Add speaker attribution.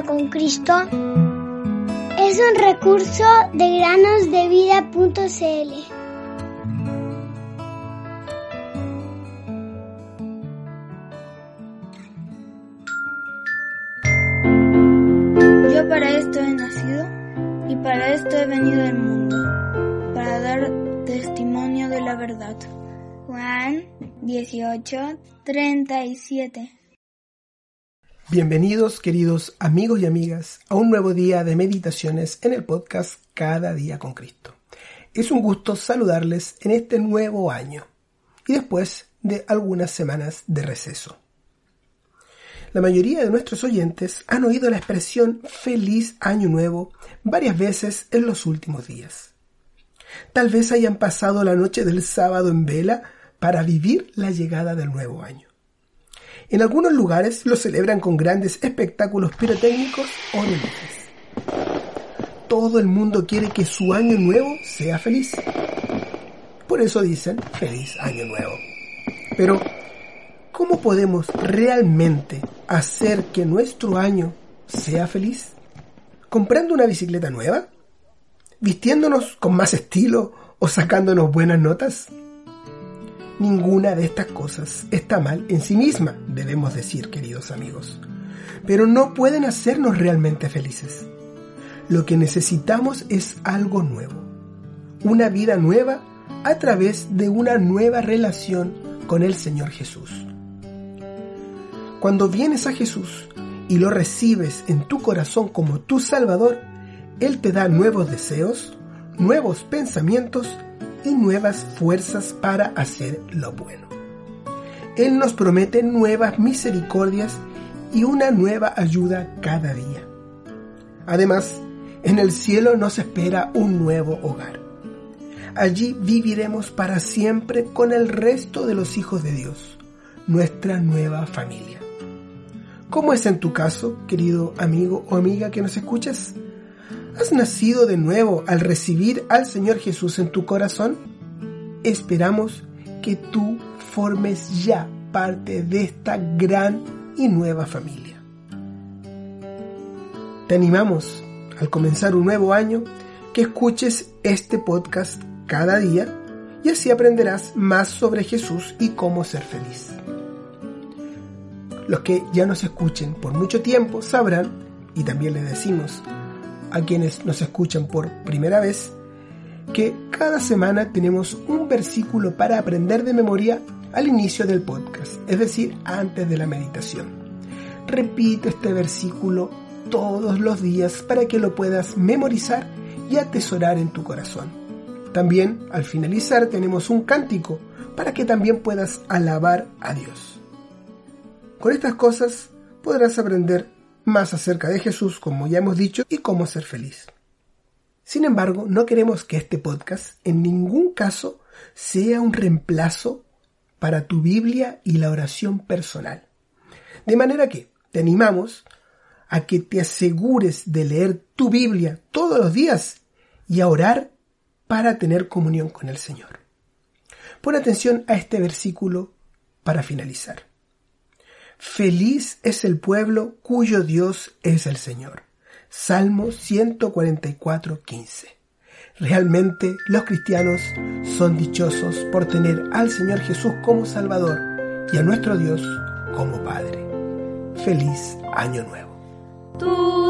Speaker 1: con Cristo es un recurso de granosdevida.cl.
Speaker 2: Yo para esto he nacido y para esto he venido al mundo, para dar testimonio de la verdad. Juan 18, 37
Speaker 3: Bienvenidos queridos amigos y amigas a un nuevo día de meditaciones en el podcast Cada día con Cristo. Es un gusto saludarles en este nuevo año y después de algunas semanas de receso. La mayoría de nuestros oyentes han oído la expresión feliz año nuevo varias veces en los últimos días. Tal vez hayan pasado la noche del sábado en vela para vivir la llegada del nuevo año. En algunos lugares lo celebran con grandes espectáculos pirotécnicos o de luces. Todo el mundo quiere que su año nuevo sea feliz. Por eso dicen feliz año nuevo. Pero, ¿cómo podemos realmente hacer que nuestro año sea feliz? ¿Comprando una bicicleta nueva? ¿Vistiéndonos con más estilo o sacándonos buenas notas? Ninguna de estas cosas está mal en sí misma, debemos decir, queridos amigos. Pero no pueden hacernos realmente felices. Lo que necesitamos es algo nuevo. Una vida nueva a través de una nueva relación con el Señor Jesús. Cuando vienes a Jesús y lo recibes en tu corazón como tu Salvador, Él te da nuevos deseos, nuevos pensamientos y nuevas fuerzas para hacer lo bueno. Él nos promete nuevas misericordias y una ayuda ayuda cada día. Además, en el cielo nos espera un nuevo hogar. Allí viviremos para siempre con el resto de los hijos de Dios, nuestra nueva familia. ¿Cómo es en tu caso, querido amigo o amiga que nos escuchas? ¿Has nacido de nuevo al recibir al Señor Jesús en tu corazón? Esperamos que tú formes ya parte de esta gran y nueva familia. Te animamos al comenzar un nuevo año que escuches este podcast cada día y así aprenderás más sobre Jesús y cómo ser feliz. Los que ya nos escuchen por mucho tiempo sabrán, y también les decimos a quienes nos escuchan por primera vez que cada semana tenemos un versículo para aprender de memoria al inicio del podcast, es decir, antes de la meditación. Repite este versículo todos los días para que lo puedas memorizar y atesorar en tu corazón. También al finalizar tenemos un cántico para que también puedas alabar a Dios. Con estas cosas podrás aprender más acerca de Jesús, como ya hemos dicho, y cómo ser feliz. Sin embargo, no queremos que este podcast en ningún caso sea un reemplazo para tu Biblia y la oración personal. De manera que te animamos a que te asegures de leer tu Biblia todos los días y a orar para tener comunión con el Señor. Pon atención a este versículo para finalizar. Feliz es el pueblo cuyo Dios es el Señor. Salmo 144, 15. Realmente los cristianos son dichosos por tener al Señor Jesús como Salvador y a nuestro Dios como Padre. Feliz Año Nuevo.